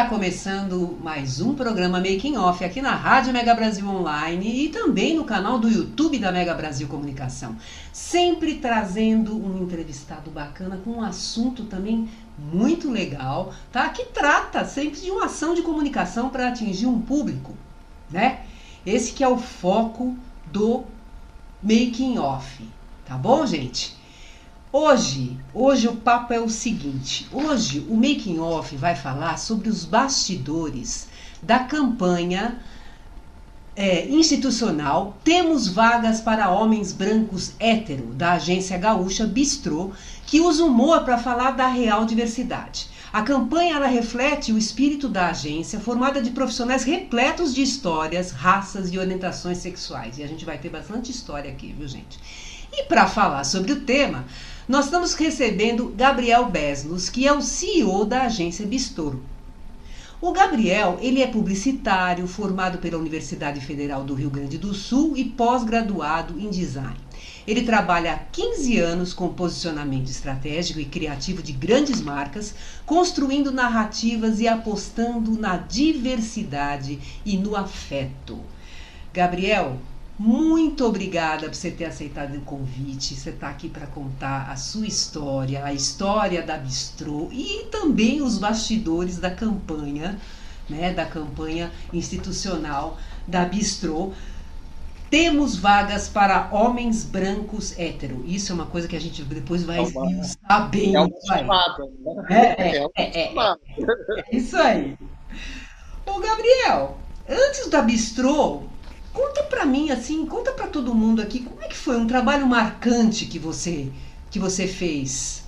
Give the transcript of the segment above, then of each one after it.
Está começando mais um programa Making Off aqui na Rádio Mega Brasil Online e também no canal do YouTube da Mega Brasil Comunicação. Sempre trazendo um entrevistado bacana com um assunto também muito legal, tá? Que trata sempre de uma ação de comunicação para atingir um público, né? Esse que é o foco do Making Off, tá bom, gente? Hoje, hoje o papo é o seguinte. Hoje o Making Off vai falar sobre os bastidores da campanha é, institucional Temos Vagas para Homens Brancos Hétero, da agência gaúcha Bistrô, que usa humor para falar da real diversidade. A campanha ela reflete o espírito da agência, formada de profissionais repletos de histórias, raças e orientações sexuais. E a gente vai ter bastante história aqui, viu, gente? E para falar sobre o tema, nós estamos recebendo Gabriel Beslos, que é o CEO da agência Bistoro. O Gabriel, ele é publicitário, formado pela Universidade Federal do Rio Grande do Sul e pós-graduado em design. Ele trabalha há 15 anos com posicionamento estratégico e criativo de grandes marcas, construindo narrativas e apostando na diversidade e no afeto. Gabriel, muito obrigada por você ter aceitado o convite. Você está aqui para contar a sua história, a história da Bistrô e também os bastidores da campanha, né, da campanha institucional da Bistrô. Temos vagas para homens brancos hétero. Isso é uma coisa que a gente depois vai estar bem. É, uma chamada, né? é, é, é, é, é isso aí. Ô, Gabriel, antes da Bistrô, Conta para mim assim, conta para todo mundo aqui, como é que foi um trabalho marcante que você que você fez?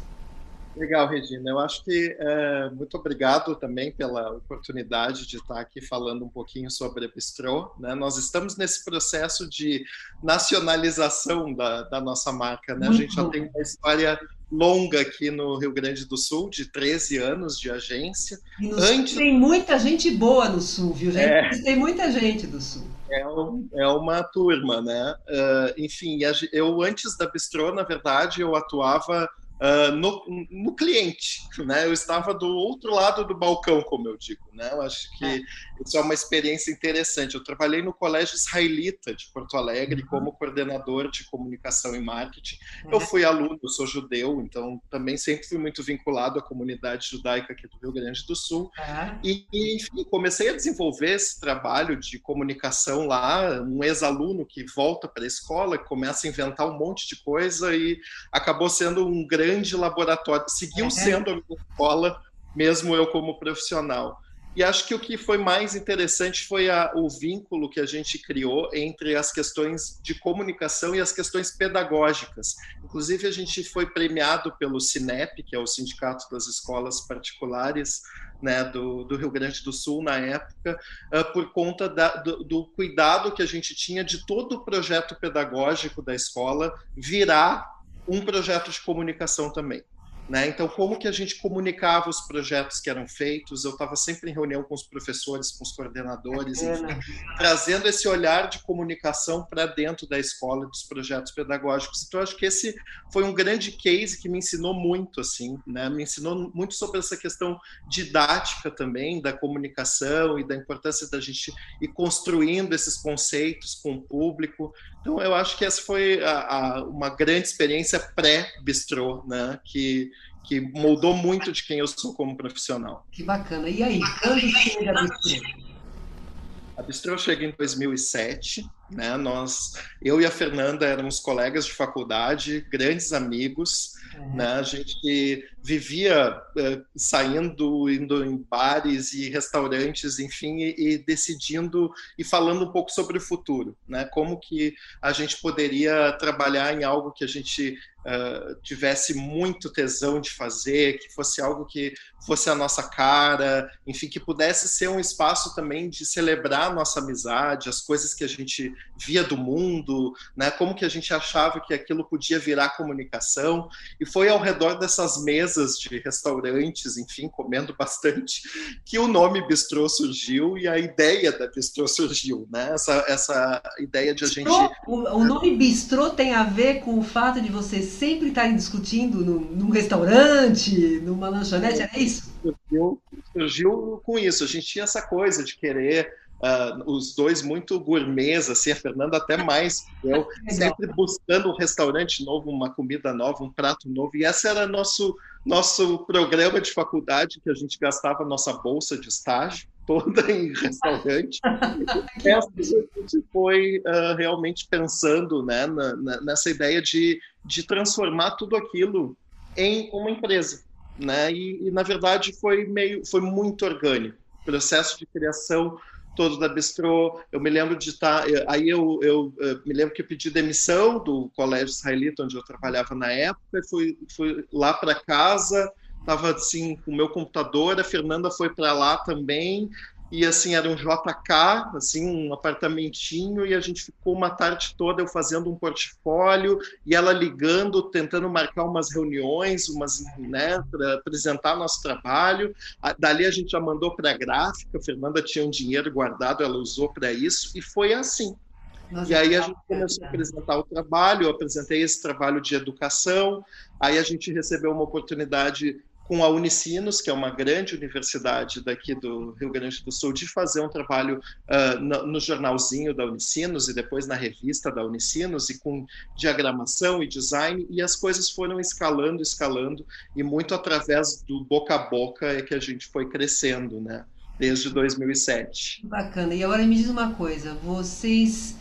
Legal, Regina. Eu acho que é, muito obrigado também pela oportunidade de estar aqui falando um pouquinho sobre a Bistrô. Né? Nós estamos nesse processo de nacionalização da, da nossa marca. Né? A gente já tem uma história longa aqui no Rio Grande do Sul, de 13 anos de agência. Antes... Tem muita gente boa no Sul, viu, gente? É... Tem muita gente do Sul é, é uma turma, né? Uh, enfim, eu antes da Bistrô, na verdade, eu atuava uh, no, no cliente, né? Eu estava do outro lado do balcão, como eu digo, né? Eu acho que é. isso é uma experiência interessante. Eu trabalhei no Colégio Israelita de Porto Alegre uhum. como coordenador de comunicação e marketing. Eu uhum. fui aluno, eu sou judeu, então também sempre fui muito vinculado à comunidade judaica aqui do Rio Grande do Sul. Uhum. E, enfim, comecei a desenvolver esse trabalho de comunicação lá, um ex-aluno que volta para a escola, começa a inventar um monte de coisa e acabou sendo um grande grande laboratório, seguiu sendo a minha escola, mesmo eu como profissional. E acho que o que foi mais interessante foi a, o vínculo que a gente criou entre as questões de comunicação e as questões pedagógicas. Inclusive, a gente foi premiado pelo CINEP, que é o Sindicato das Escolas Particulares né, do, do, Rio Grande do Sul na época, uh, por conta da, do, do, cuidado que a gente tinha de todo o projeto pedagógico da escola virar um projeto de comunicação também. Né? Então, como que a gente comunicava os projetos que eram feitos? Eu estava sempre em reunião com os professores, com os coordenadores, enfim, trazendo esse olhar de comunicação para dentro da escola, dos projetos pedagógicos. Então, acho que esse foi um grande case que me ensinou muito, assim, né? me ensinou muito sobre essa questão didática também, da comunicação e da importância da gente ir construindo esses conceitos com o público. Então, eu acho que essa foi a, a, uma grande experiência pré-bistrô, né? que que moldou muito de quem eu sou como profissional. Que bacana. E aí, quando chega a Bistrô? A Bistrô chega em 2007, Né? Nós, eu e a Fernanda éramos colegas de faculdade, grandes amigos. É. Né? A gente vivia uh, saindo, indo em bares e restaurantes, enfim, e, e, decidindo e falando um pouco sobre o futuro, né? Como que a gente poderia trabalhar em algo que a gente uh, tivesse muito tesão de fazer, que fosse algo que fosse a nossa cara, enfim, que pudesse ser um espaço também de celebrar a nossa amizade, as coisas que a gente via do mundo, né? Como que a gente achava que aquilo podia virar comunicação e foi ao redor dessas mesas de restaurantes, enfim, comendo bastante, que o nome Bistrô surgiu e a ideia da Bistrô surgiu, né? Essa, essa ideia de a gente. O, o nome Bistrô tem a ver com o fato de vocês sempre estarem discutindo num, num restaurante, numa lanchonete, é isso? Surgiu, surgiu com isso. A gente tinha essa coisa de querer Uh, os dois muito gourmets, assim, a Fernanda até mais eu, sempre buscando um restaurante novo, uma comida nova, um prato novo, e esse era nosso nosso programa de faculdade, que a gente gastava nossa bolsa de estágio toda em restaurante. essa a gente foi uh, realmente pensando né, na, na, nessa ideia de, de transformar tudo aquilo em uma empresa. Né? E, e, na verdade foi meio foi muito orgânico o processo de criação todo da Bistrô. Eu me lembro de estar. Tá, aí eu, eu, eu, me lembro que eu pedi demissão do colégio israelita, onde eu trabalhava na época, e fui, fui lá para casa. Estava assim com o meu computador, a Fernanda foi para lá também, e assim era um JK, assim um apartamentinho e a gente ficou uma tarde toda eu fazendo um portfólio e ela ligando, tentando marcar umas reuniões, umas, né, para apresentar nosso trabalho. Dali a gente já mandou para a gráfica, a Fernanda tinha um dinheiro guardado, ela usou para isso e foi assim. Nossa, e aí a gente começou a apresentar o trabalho, eu apresentei esse trabalho de educação, aí a gente recebeu uma oportunidade com a Unicinos, que é uma grande universidade daqui do Rio Grande do Sul, de fazer um trabalho uh, no, no, jornalzinho da Unicinos e depois na revista da Unicinos, e com diagramação e design, e as coisas foram escalando, escalando, e muito através do boca a boca é que a gente foi crescendo, né? Desde 2007. Bacana. E agora me diz uma coisa, vocês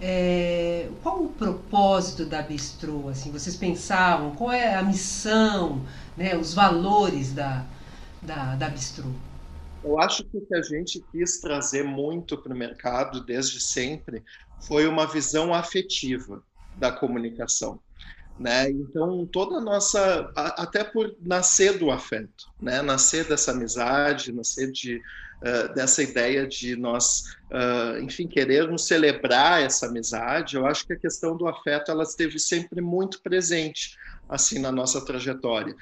é, qual o propósito da Bistrô? Assim, vocês pensavam? Qual é a missão, né, os valores da, da, da Bistrô? Eu acho que o que a gente quis trazer muito para o mercado desde sempre foi uma visão afetiva da comunicação. Né? Então, toda a nossa, até por nascer do afeto, né? nascer dessa amizade, nascer de, uh, dessa ideia de nós, uh, enfim, querermos celebrar essa amizade, eu acho que a questão do afeto ela esteve sempre muito presente assim na nossa trajetória.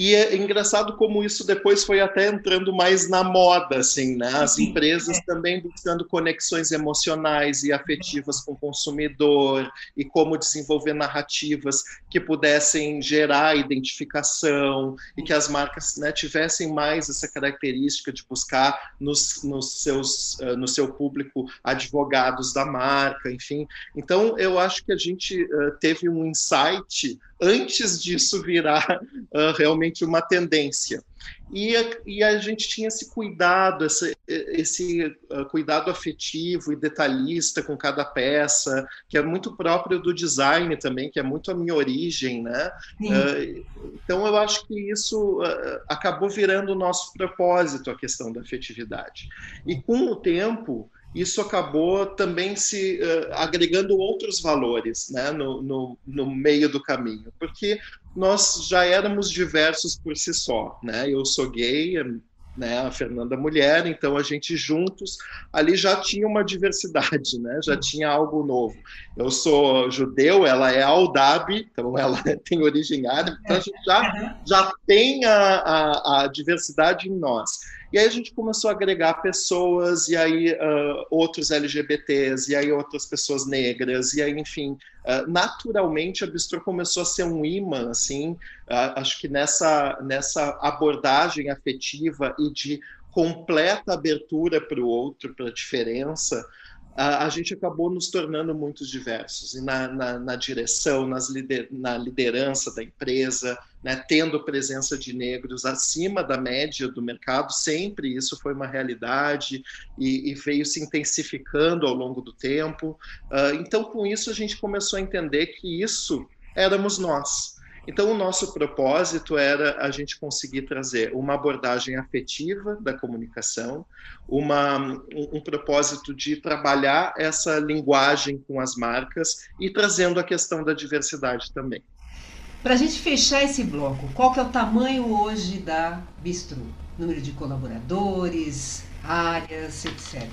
E é engraçado como isso depois foi até entrando mais na moda, assim, né? As empresas é. também buscando conexões emocionais e afetivas com o consumidor e como desenvolver narrativas que pudessem gerar identificação e que as marcas né, tivessem mais essa característica de buscar nos, nos seus, uh, no seu público advogados da marca, enfim. Então, eu acho que a gente uh, teve um insight antes disso virar uh, realmente uma tendência. E a, e a, gente tinha esse cuidado, esse, esse uh, cuidado afetivo e detalhista com cada peça, que é muito próprio do design também, que é muito a minha origem, né? Uh, então eu acho que isso acabou virando o nosso propósito, a questão da afetividade. E com o tempo, isso acabou também se uh, agregando outros valores né, no, no, no, meio do caminho, porque nós já éramos diversos por si só. Né? Eu sou gay, né, a Fernanda mulher, então a gente juntos ali já tinha uma diversidade, né, já tinha algo novo. Eu sou judeu, ela é Aldab, então ela tem origem árabe, então a gente já, já tem a, a, a diversidade em nós. E aí a gente começou a agregar pessoas, e aí uh, outros LGBTs, e aí outras pessoas negras, e aí, enfim, uh, naturalmente a Bistrô começou a ser um imã, assim, uh, acho que nessa, nessa abordagem afetiva e de completa abertura para o outro, para a diferença, a, gente acabou nos tornando muito diversos. E na, na, na direção, nas lider, na liderança da empresa, né, tendo presença de negros acima da média do mercado, sempre isso foi uma realidade e, e veio se intensificando ao longo do tempo. Uh, então, com isso, a gente começou a entender que isso éramos nós. Então, o nosso propósito era a gente conseguir trazer uma abordagem afetiva da comunicação, uma, um, um, propósito de trabalhar essa linguagem com as marcas e trazendo a questão da diversidade também. Para a gente fechar esse bloco, qual que é o tamanho hoje da Bistro? Número de colaboradores, áreas, etc.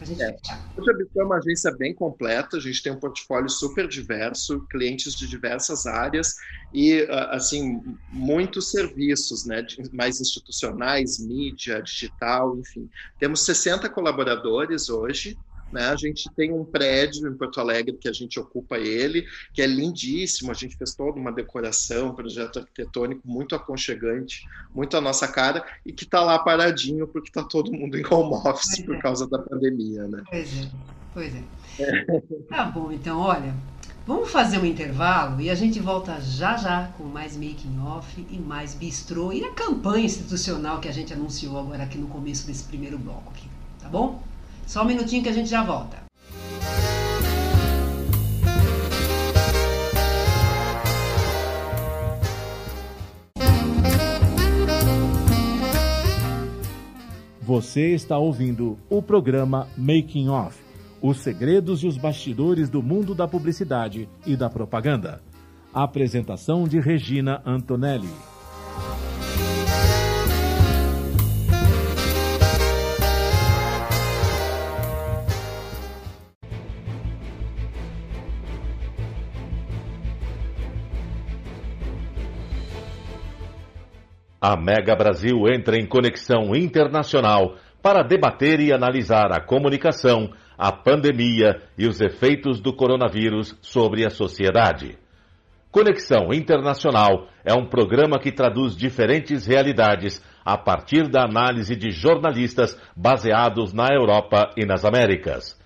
A gente é. Hoje a Bistro é uma agência bem completa, a gente tem um portfólio super diverso, clientes de diversas áreas e, ah, assim, muitos serviços, né, mais institucionais, mídia, digital, enfim. Temos 60 colaboradores hoje, né? A gente tem um prédio em Porto Alegre que a gente ocupa ele, que é lindíssimo. A gente fez toda uma decoração, um projeto arquitetônico muito aconchegante, muito a nossa cara, e que está lá paradinho porque está todo mundo em home office pois por é. causa da pandemia. Né? Pois é, pois é. é. Tá bom, então, olha. Vamos fazer um intervalo e a gente volta já já com mais making off e mais bistrô e a campanha institucional que a gente anunciou agora aqui no começo desse primeiro bloco aqui, tá bom? Só um minutinho que a gente já volta. Você está ouvindo o programa Making Off os segredos e os bastidores do mundo da publicidade e da propaganda. Apresentação de Regina Antonelli. A Mega Brasil entra em conexão internacional para debater e analisar a comunicação, a pandemia e os efeitos do coronavírus sobre a sociedade. Conexão Internacional é um programa que traduz diferentes realidades a partir da análise de jornalistas baseados na Europa e nas Américas.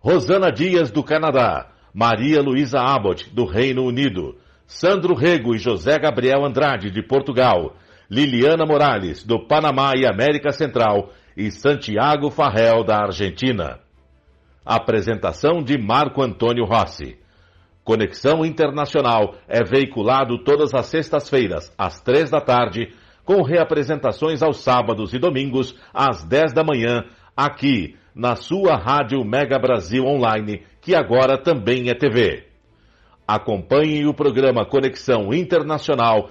Rosana Dias, do Canadá, Maria Luísa Abbott, do Reino Unido, Sandro Rego e José Gabriel Andrade, de Portugal, Liliana Morales, do Panamá e América Central, e Santiago Farrell, da Argentina. Apresentação de Marco Antônio Rossi. Conexão Internacional é veiculado todas as sextas-feiras, às três da tarde, com reapresentações aos sábados e domingos, às dez da manhã, aqui, na sua Rádio Mega Brasil Online, que agora também é TV. Acompanhe o programa Conexão Internacional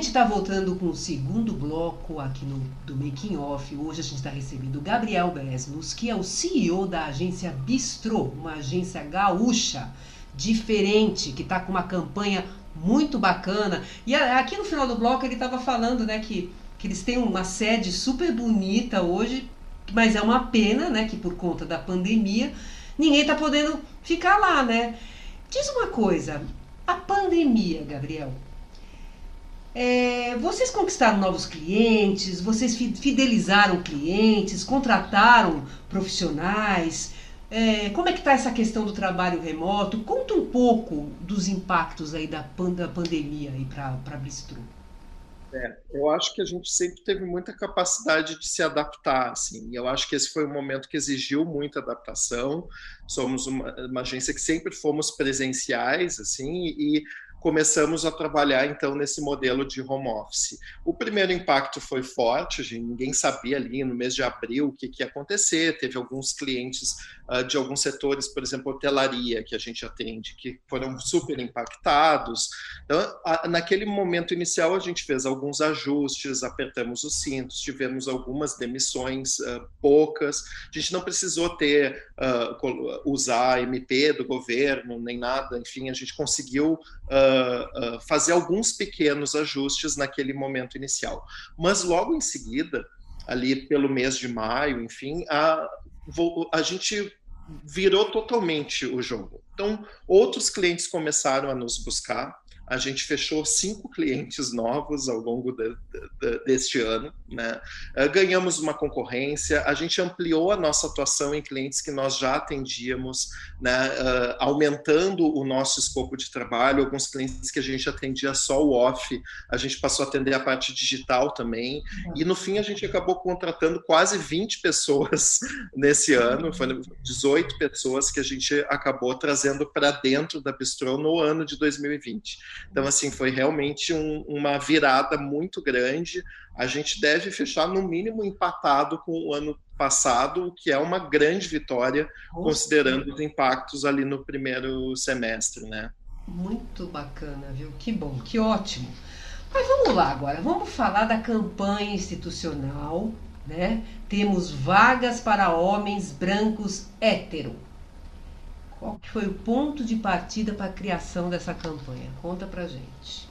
Gente está voltando com o segundo bloco aqui no, do Making Off. Hoje a gente está recebendo o Gabriel Besnos, que é o CEO da agência Bistro, uma agência gaúcha, diferente, que está com uma campanha muito bacana. E aqui no final do bloco ele estava falando né, que, que eles têm uma sede super bonita hoje, mas é uma pena né, que por conta da pandemia ninguém está podendo ficar lá, né? Diz uma coisa, a pandemia, Gabriel, É, vocês conquistaram novos clientes, vocês fidelizaram clientes, contrataram profissionais. É, como é que está essa questão do trabalho remoto? Conta um pouco dos impactos aí da, da pandemia para a Bistro. É, eu acho que a gente sempre teve muita capacidade de se adaptar, assim. Eu acho que esse foi um momento que exigiu muita adaptação. Somos uma, uma agência que sempre fomos presenciais, assim, e começamos a trabalhar então nesse modelo de home office. O primeiro impacto foi forte, gente, ninguém sabia ali no mês de abril o que, que ia acontecer. Teve alguns clientes uh, de alguns setores, por exemplo, hotelaria, que a gente atende, que foram super impactados. Então, a, naquele momento inicial, a gente fez alguns ajustes, apertamos os cintos, tivemos algumas demissões, uh, poucas. A gente não precisou ter, uh, usar MP do governo, nem nada, enfim, a gente conseguiu uh, fazer alguns pequenos ajustes naquele momento inicial. Mas logo em seguida, ali pelo mês de maio, enfim, a, a gente virou totalmente o jogo. Então, outros clientes começaram a nos buscar, a gente fechou cinco clientes novos ao longo de, de, deste ano, né? Eh, ganhamos uma concorrência, a gente ampliou a nossa atuação em clientes que nós já atendíamos, né? Uh, aumentando o nosso escopo de trabalho. Alguns clientes que a gente atendia só o off, a gente passou a atender a parte digital também. E no fim a gente acabou contratando quase 20 pessoas nesse ano, foram 18 pessoas que a gente acabou trazendo para dentro da Bistro no ano de 2020. Então, assim, foi realmente um, uma virada muito grande. A gente deve fechar, no mínimo, empatado com o ano passado, o que é uma grande vitória, Nossa. considerando os impactos ali no primeiro semestre, né? Muito bacana, viu? Que bom, que ótimo. Mas vamos lá agora, vamos falar da campanha institucional, né? Temos vagas para homens brancos hétero. Qual que foi o ponto de partida para a criação dessa campanha? Conta para gente.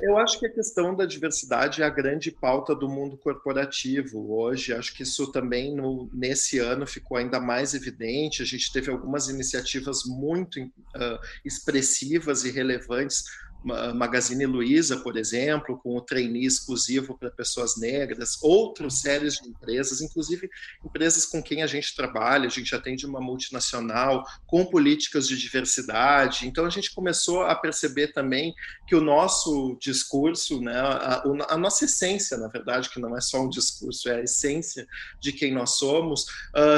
Eu acho que a questão da diversidade é a grande pauta do mundo corporativo hoje. Acho que isso também no, nesse ano ficou ainda mais evidente. A gente teve algumas iniciativas muito uh, expressivas e relevantes Magazine Luiza, por exemplo, com o trainee exclusivo para pessoas negras, outras séries de empresas, inclusive empresas com quem a gente trabalha, a gente atende uma multinacional com políticas de diversidade. Então a gente começou a perceber também que o nosso discurso, né, a, a nossa essência, na verdade, que não é só um discurso, é a essência de quem nós somos,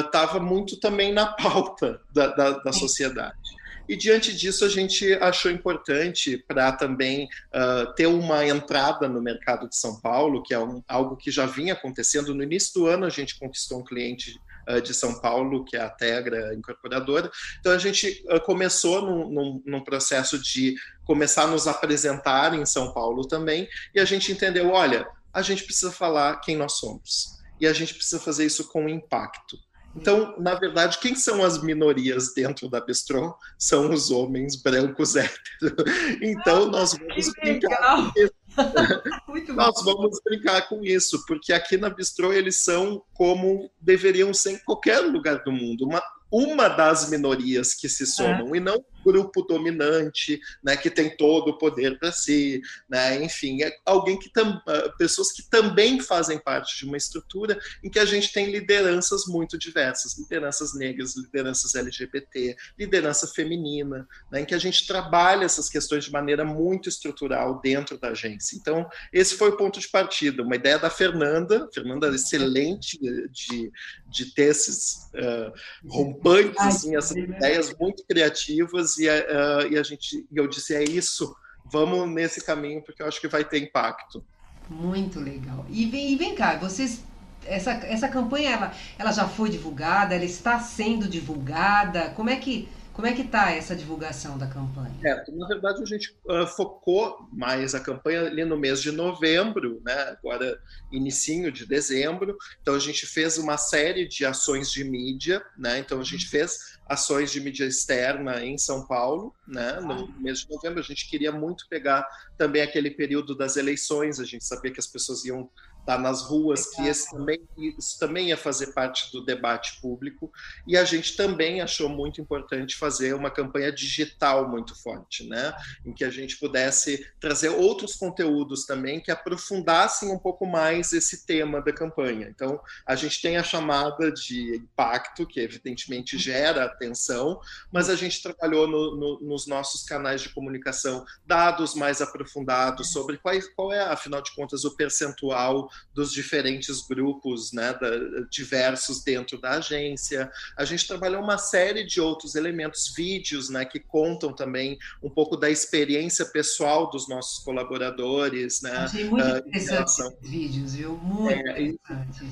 estava uh, muito também na pauta da, da, da sociedade. E diante disso, a gente achou importante para também uh, ter uma entrada no mercado de São Paulo, que é um, algo que já vinha acontecendo. No início do ano, a gente conquistou um cliente de São Paulo, que é a Tegra Incorporadora. Então, a gente começou num, num, num processo de começar a nos apresentar em São Paulo também, e a gente entendeu: olha, a gente precisa falar quem nós somos. E a gente precisa fazer isso com impacto. Então, na verdade, quem são as minorias dentro da Bistro? São os homens brancos héteros. Então, ah, nós vamos brincar com isso. nós vamos brincar com isso, porque aqui na Bistro eles são como deveriam ser em qualquer lugar do mundo, uma uma das minorias que se somam é. e não grupo dominante, né, que tem todo o poder para si, né, enfim, é alguém que tam, ah, pessoas que também fazem parte de uma estrutura em que a gente tem lideranças muito diversas, lideranças negras, lideranças LGBT, liderança feminina, né, em que a gente trabalha essas questões de maneira muito estrutural dentro da agência. Então, esse foi o ponto de partida, uma ideia da Fernanda, Fernanda excelente de, de ter esses uh, rompantes, assim, essas ideias muito criativas e, uh, e a gente, eu disse é isso, vamos nesse caminho porque eu acho que vai ter impacto. Muito legal. E vem, e vem cá, vocês essa, essa campanha ela, ela já foi divulgada, ela está sendo divulgada. Como é que como é que está essa divulgação da campanha? É, na verdade, a gente uh, focou mais a campanha ali no mês de novembro, né? agora inicinho de dezembro. Então, a gente fez uma série de ações de mídia. Né? Então, a gente fez ações de mídia externa em São Paulo, né? no mês de novembro. A gente queria muito pegar também aquele período das eleições. A gente sabia que as pessoas iam tá nas ruas, que esse também, isso também ia fazer parte do debate público. E a gente também achou muito importante fazer uma campanha digital muito forte, né? Em que a gente pudesse trazer outros conteúdos também que aprofundassem um pouco mais esse tema da campanha. Então, a gente tem a chamada de impacto, que evidentemente gera atenção, mas a gente trabalhou no, no, nos nossos canais de comunicação dados mais aprofundados sobre qual, qual é, afinal de contas, o percentual dos diferentes grupos né, da, diversos dentro da agência. A gente trabalhou uma série de outros elementos, vídeos né, que contam também um pouco da experiência pessoal dos nossos colaboradores. Né, Achei muito uh, esses vídeos, viu? Muito é.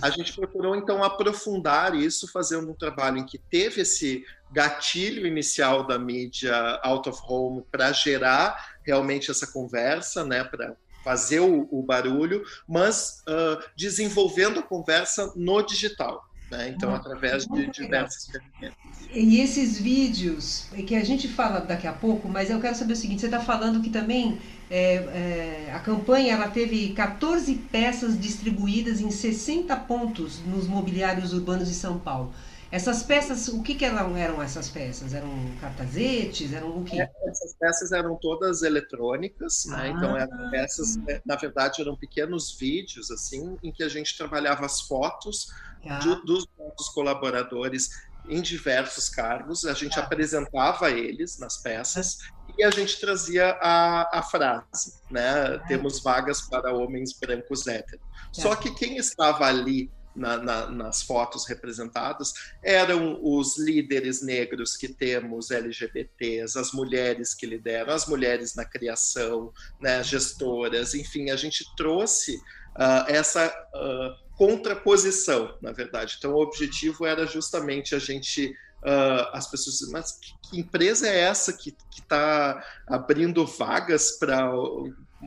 A gente procurou, então, aprofundar isso, fazendo um trabalho em que teve esse gatilho inicial da mídia out of home para gerar realmente essa conversa, né, para fazer o, o, barulho, mas uh, desenvolvendo a conversa no digital. Né? Então, muito, através muito de diversas ferramentas. E esses vídeos, que a gente fala daqui a pouco, mas eu quero saber o seguinte: você está falando que também é, é, a campanha ela teve 14 peças distribuídas em 60 pontos nos mobiliários urbanos de São Paulo. Essas peças, o que, que eram, eram essas peças? Eram cartazetes? Eram o quê? Essas peças eram todas eletrônicas, né? ah. né? Então eram peças, é, na verdade, eram pequenos vídeos assim, em que a gente trabalhava as fotos ah. do, dos nossos colaboradores em diversos cargos, a gente ah. apresentava eles nas peças e a gente trazia a, a frase, né? Temos vagas para homens brancos héteros. Só que quem estava ali na, na, nas fotos representadas eram os líderes negros que temos LGBTs, as mulheres que lideram, as mulheres na criação, né, gestoras, enfim, a gente trouxe uh, essa uh, contraposição, na verdade. Então, o objetivo era justamente a gente Uh, as pessoas dizem, mas que, empresa é essa que está abrindo vagas para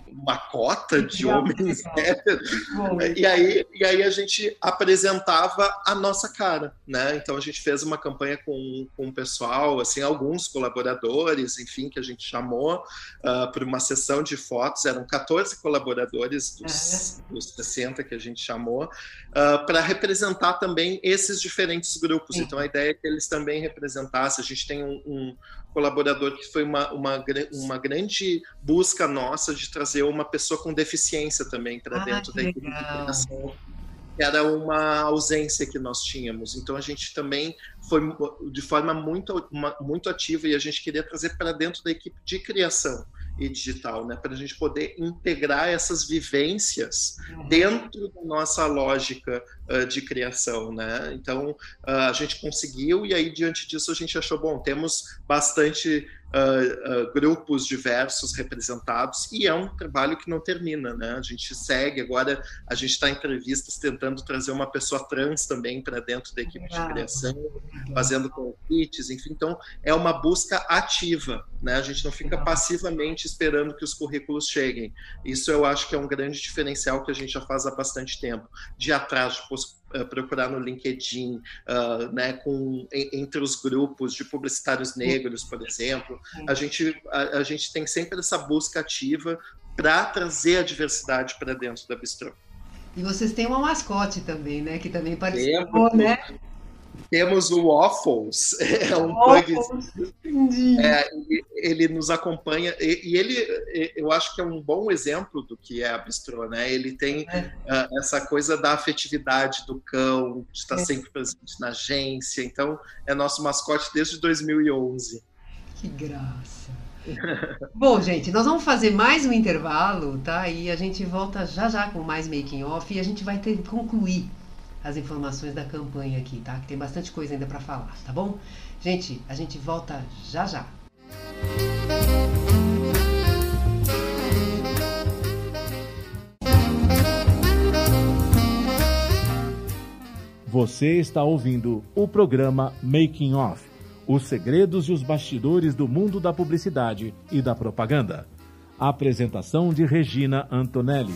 uma cota de homens héteros. E aí, e aí a gente apresentava a nossa cara, né? Então a gente fez uma campanha com, com o pessoal, assim, alguns colaboradores, enfim, que a gente chamou uh, ah, para uma sessão de fotos, eram 14 colaboradores dos, é. dos 60 que a gente chamou, uh, ah, para representar também esses diferentes grupos. Então a ideia é que eles também representassem, a gente tem um, um colaborador que foi uma, uma, uma grande busca nossa de trazer uma pessoa com deficiência também para ah, dentro da equipe de criação. Era uma ausência que nós tínhamos. Então a gente também foi de forma muito, uma, muito ativa e a gente queria trazer para dentro da equipe de criação e digital, né? Para a gente poder integrar essas vivências uhum. dentro da nossa lógica uh, de criação, né? Então uh, a gente conseguiu e aí diante disso a gente achou bom, temos bastante uh, uh, grupos diversos representados e é um trabalho que não termina, né? A gente segue agora, a gente está em entrevistas tentando trazer uma pessoa trans também para dentro da equipe de criação, fazendo convites, enfim. Então é uma busca ativa, né? A gente não fica passivamente esperando que os currículos cheguem. Isso eu acho que é um grande diferencial que a gente já faz há bastante tempo, de atrás de procurar no LinkedIn, uh, né, com, entre os grupos de publicitários negros, por exemplo. A gente, a, a gente tem sempre essa busca ativa para trazer a diversidade para dentro da Bistrô. E vocês têm uma mascote também, né? Que também participou, né? Temos o Waffles, é um bug. É, ele nos acompanha e, e, ele, eu acho que é um bom exemplo do que é a bistrô, né? Ele tem é. uh, essa coisa da afetividade do cão, de estar é. sempre presente na agência. Então, é nosso mascote desde 2011. Que graça. Bom, gente, nós vamos fazer mais um intervalo, tá? E a gente volta já já com mais making off e a gente vai ter que concluir as informações da campanha aqui, tá? Que tem bastante coisa ainda para falar, tá bom? Gente, a gente volta já já. Você está ouvindo o programa Making Off os segredos e os bastidores do mundo da publicidade e da propaganda. apresentação de Regina Antonelli.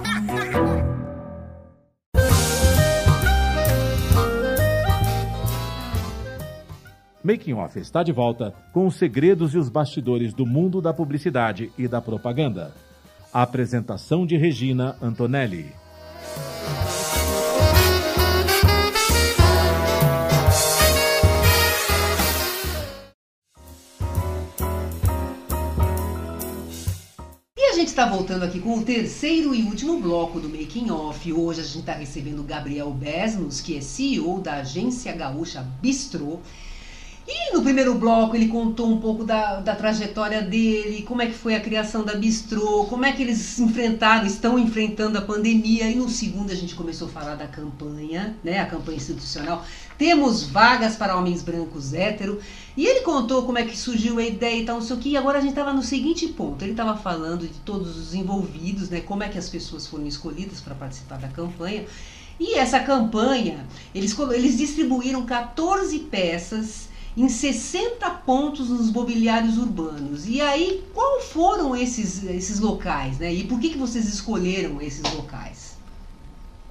Making Off está de volta com os segredos e os bastidores do mundo da publicidade e da propaganda. A apresentação de Regina Antonelli. E a gente está voltando aqui com o terceiro e último bloco do Making Off. Hoje a gente está recebendo o Gabriel Besnos, que é CEO da agência gaúcha Bistrô e no primeiro bloco ele contou um pouco da, da trajetória dele, como é que foi a criação da Bistrô, como é que eles enfrentaram, estão enfrentando a pandemia. E no segundo a gente começou a falar da campanha, né, a campanha institucional. Temos vagas para homens brancos hétero. E ele contou como é que surgiu a ideia e tal, não sei o que. E agora a gente estava no seguinte ponto. Ele estava falando de todos os envolvidos, né, como é que as pessoas foram escolhidas para participar da campanha. E essa campanha, eles, eles distribuíram 14 peças em 60 pontos nos mobiliários urbanos. E aí, qual foram esses, esses locais, né? E por que, que vocês escolheram esses locais?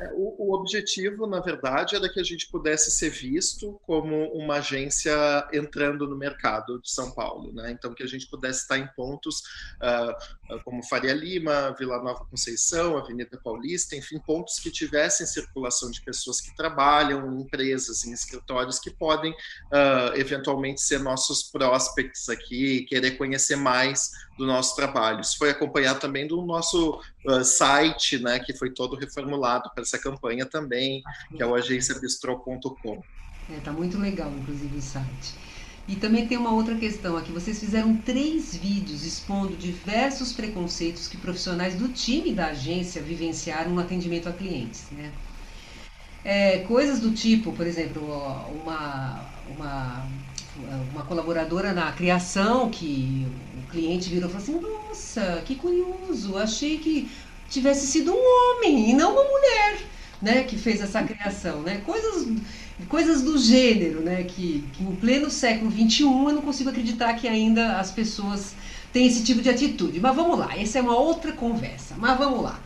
É, o, o, objetivo, na verdade, era que a gente pudesse ser visto como uma agência entrando no mercado de São Paulo, né? Então, que a gente pudesse estar em pontos uh, como Faria Lima, Vila Nova Conceição, Avenida Paulista, enfim, pontos que tivessem circulação de pessoas que trabalham em empresas, em escritórios, que podem uh, eventualmente ser nossos prospects aqui e querer conhecer mais do nosso trabalho. Isso foi acompanhado também do nosso uh, site, né, que foi todo reformulado para essa campanha também, que é o agenciabistro.com. É, tá muito legal, inclusive, o site. E também tem uma outra questão aqui. Vocês fizeram três vídeos expondo diversos preconceitos que profissionais do time da agência vivenciaram no atendimento a clientes, né? É, coisas do tipo, por exemplo, uma, uma, uma colaboradora na criação que o cliente virou e falou assim: Nossa, que curioso, achei que tivesse sido um homem e não uma mulher, né, que fez essa criação, né? Coisas, coisas do gênero, né, que, que em pleno século XXI eu não consigo acreditar que ainda as pessoas têm esse tipo de atitude. Mas vamos lá, essa é uma outra conversa. Mas vamos lá.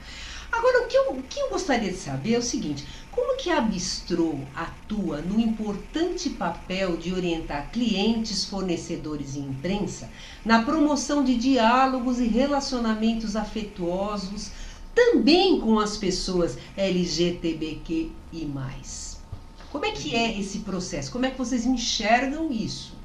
Agora, o que eu, o que eu gostaria de saber é o seguinte: como que a Bistrô atua no importante papel de orientar clientes, fornecedores e imprensa na promoção de diálogos e relacionamentos afetuosos também com as pessoas LGTBQI+. Como é que é esse processo? Como é que vocês enxergam isso?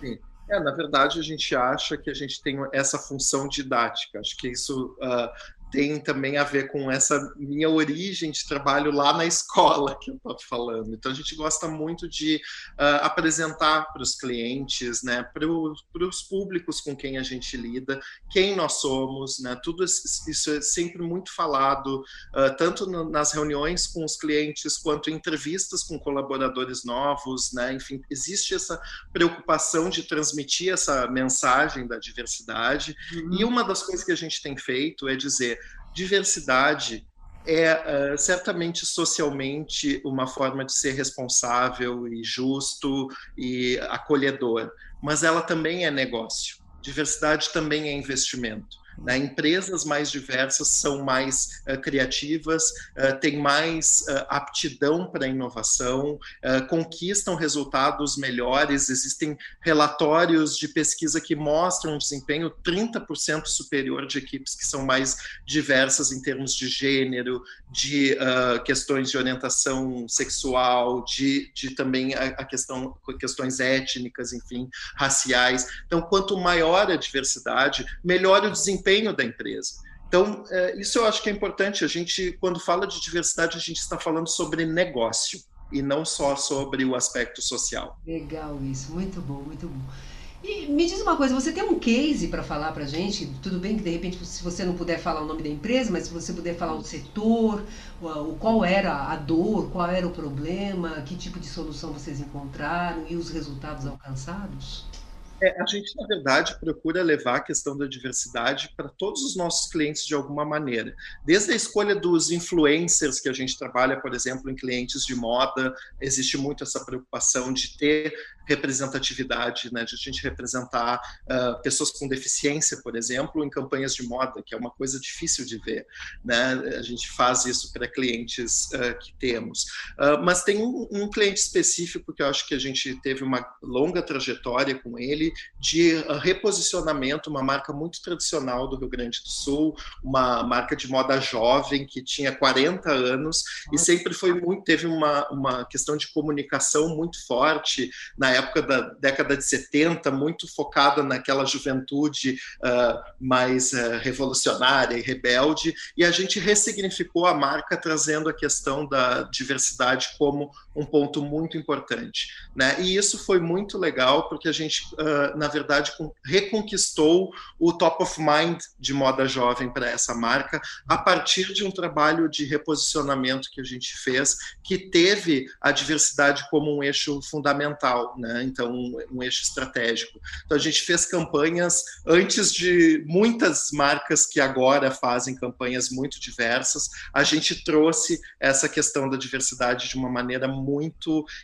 Sim. É, na verdade, a gente acha que a gente tem essa função didática. Acho que isso uh, tem também a ver com essa minha origem de trabalho lá na escola que eu estou falando. Então a gente gosta muito de uh, apresentar para os clientes, né, para os públicos com quem a gente lida, quem nós somos, né, tudo isso é sempre muito falado, uh, tanto no, nas reuniões com os clientes quanto em entrevistas com colaboradores novos, né, enfim, existe essa preocupação de transmitir essa mensagem da diversidade. Uhum. E uma das coisas que a gente tem feito é dizer diversidade é uh, certamente socialmente uma forma de ser responsável e justo e acolhedor, mas ela também é negócio. Diversidade também é investimento. Né? Empresas mais diversas são mais uh, criativas, uh, têm mais uh, aptidão para inovação, conquistam resultados melhores. Existem relatórios de pesquisa que mostram um desempenho 30% superior de equipes que são mais diversas em termos de gênero, de questões de orientação sexual, de, de também a, a questão questões étnicas, enfim, raciais. Então, quanto maior a diversidade, melhor o desempenho desempenho da empresa. Então, é, isso eu acho que é importante. A gente, quando fala de diversidade, a gente está falando sobre negócio e não só sobre o aspecto social. Legal isso, muito bom, muito bom. E me diz uma coisa, você tem um case para falar para gente? Tudo bem que de repente, se você não puder falar o nome da empresa, mas se você puder falar o setor, o, qual era a dor, qual era o problema, que tipo de solução vocês encontraram e os resultados alcançados? É, a gente, na verdade, procura levar a questão da diversidade para todos os nossos clientes de alguma maneira. Desde a escolha dos influencers que a gente trabalha, por exemplo, em clientes de moda, existe muito essa preocupação de ter representatividade, né, de a gente representar uh, pessoas com deficiência, por exemplo, em campanhas de moda, que é uma coisa difícil de ver. Né? A gente faz isso para clientes uh, que temos. Uh, mas tem um, um, cliente específico que eu acho que a gente teve uma longa trajetória com ele de reposicionamento, uma marca muito tradicional do Rio Grande do Sul, uma marca de moda jovem que tinha 40 anos e sempre foi muito, teve uma, uma questão de comunicação muito forte na época da década de 70, muito focada naquela juventude uh, mais uh, revolucionária e rebelde, e a gente ressignificou a marca trazendo a questão da diversidade como um ponto muito importante. Né? E isso foi muito legal, porque a gente, uh, na verdade, reconquistou o top of mind de moda jovem para essa marca, a partir de um trabalho de reposicionamento que a gente fez, que teve a diversidade como um eixo fundamental. Né? então um, um, eixo estratégico. Então a gente fez campanhas antes de muitas marcas que agora fazem campanhas muito diversas, a gente trouxe essa questão da diversidade de uma maneira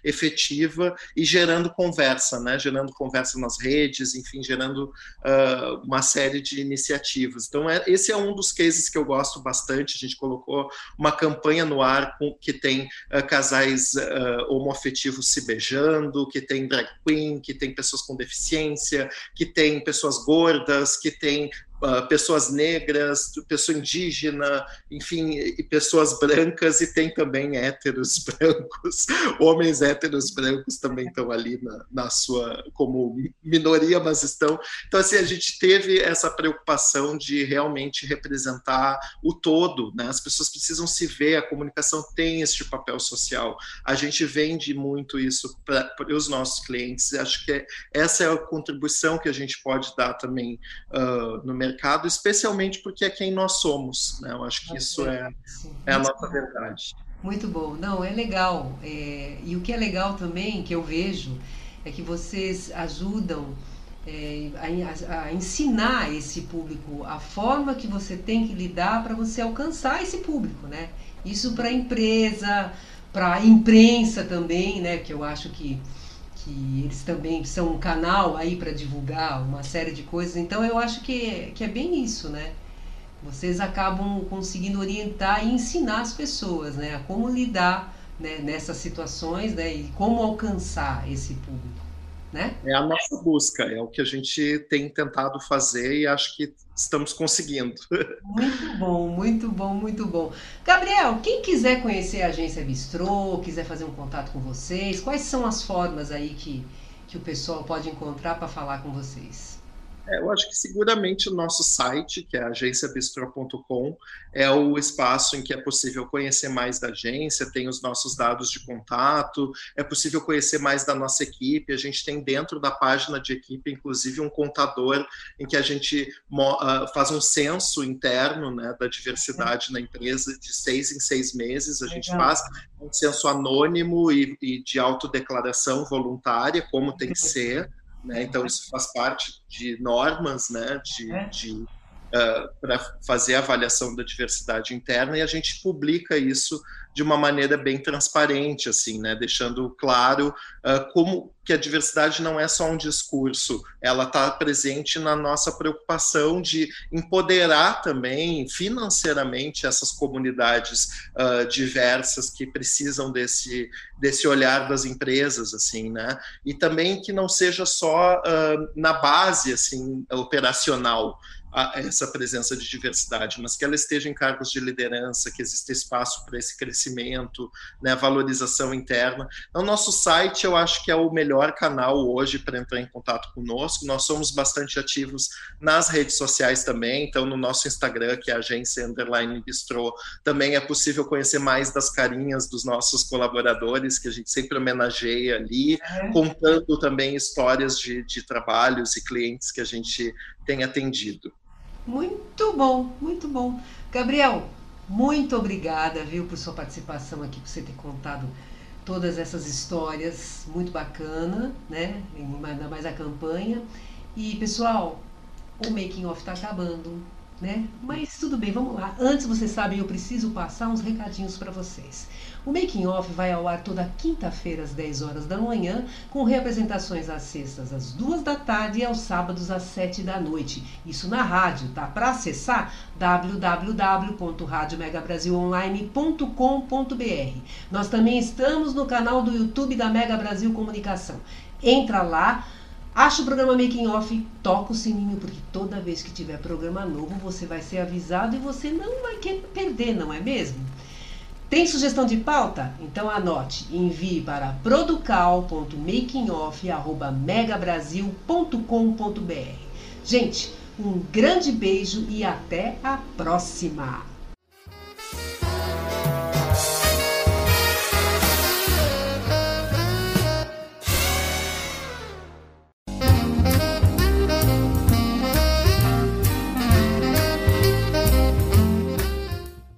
efetiva e gerando conversa, né? gerando conversa nas redes, enfim, gerando uh, uma série de iniciativas. Então é, esse é um dos cases que eu gosto bastante. A gente colocou uma campanha no ar com, que tem uh, casais uh, homoafetivos se beijando, que tem drag queen, que tem pessoas com deficiência, que tem pessoas gordas, que tem uh, pessoas negras, pessoa indígena, enfim, e pessoas brancas, e tem também héteros brancos, homens héteros brancos também estão ali na, na sua, como minoria, mas estão. Então, assim, a gente teve essa preocupação de realmente representar o todo, né? As pessoas precisam se ver, a comunicação tem este papel social. A gente vende muito isso para os nossos clientes, acho que é, essa é a contribuição que a gente pode dar também uh, no mercado mercado, especialmente porque é quem nós somos. Né? Eu acho que isso é, é a nossa verdade. Muito bom. Não, é legal. É, e o que é legal também, que eu vejo, é que vocês ajudam é, a, a, ensinar esse público a forma que você tem que lidar para você alcançar esse público, né? Isso para a empresa, para a imprensa também, né? Que eu acho que que eles também são um canal aí para divulgar uma série de coisas. Então eu acho que que é bem isso, né? Vocês acabam conseguindo orientar e ensinar as pessoas, né, a como lidar né, nessas situações, né, e como alcançar esse público né? É a nossa busca, é o que a gente tem tentado fazer e acho que estamos conseguindo. Muito bom, muito bom, muito bom. Gabriel, quem quiser conhecer a agência Bistrô, quiser fazer um contato com vocês, quais são as formas aí que, que o pessoal pode encontrar para falar com vocês? É, eu acho que seguramente o nosso site, que é agenciabistro.com, é o espaço em que é possível conhecer mais da agência, tem os nossos dados de contato, é possível conhecer mais da nossa equipe. A gente tem dentro da página de equipe, inclusive, um contador em que a gente uh, faz um censo interno né, da diversidade na empresa de seis em seis meses. A gente faz um censo anônimo e, e de autodeclaração voluntária, como tem que ser. Né? Então, isso faz parte de normas né? de, é. de uh, ah, para fazer a avaliação da diversidade interna e a gente publica isso de uma maneira bem transparente, assim, né? deixando claro uh, como que a diversidade não é só um discurso, ela está presente na nossa preocupação de empoderar também financeiramente essas comunidades uh, diversas que precisam desse, desse olhar das empresas, assim, né? E também que não seja só uh, na base, assim, operacional, essa presença de diversidade, mas que ela esteja em cargos de liderança, que exista espaço para esse crescimento, né, valorização interna. Então, nosso site eu acho que é o melhor canal hoje para entrar em contato conosco. Nós somos bastante ativos nas redes sociais também, então no nosso Instagram, que é a agência Underline Bistro, também é possível conhecer mais das carinhas dos nossos colaboradores, que a gente sempre homenageia ali, é. contando também histórias de, de trabalhos e clientes que a gente tem atendido. Muito bom, muito bom. Gabriel, muito obrigada, viu, por sua participação aqui, por você ter contado todas essas histórias, muito bacana, né? Ainda mais a campanha. E pessoal, o making off está acabando, né? Mas tudo bem, vamos lá. Antes, vocês sabem, eu preciso passar uns recadinhos para vocês. O Making Off vai ao ar toda quinta-feira às 10 horas da manhã, com representações às sextas às 2 da tarde e aos sábados às 7 da noite. Isso na rádio, tá? Para acessar www.radiomegabrasilonline.com.br. Nós também estamos no canal do YouTube da Mega Brasil Comunicação. Entra lá, Acha o programa Making Off, toca o sininho, porque toda vez que tiver programa novo você vai ser avisado e você não vai querer perder, não é mesmo? Tem sugestão de pauta? Então anote e envie para producal.makingoff.megabrasil.com.br. Gente, um grande beijo e até a próxima!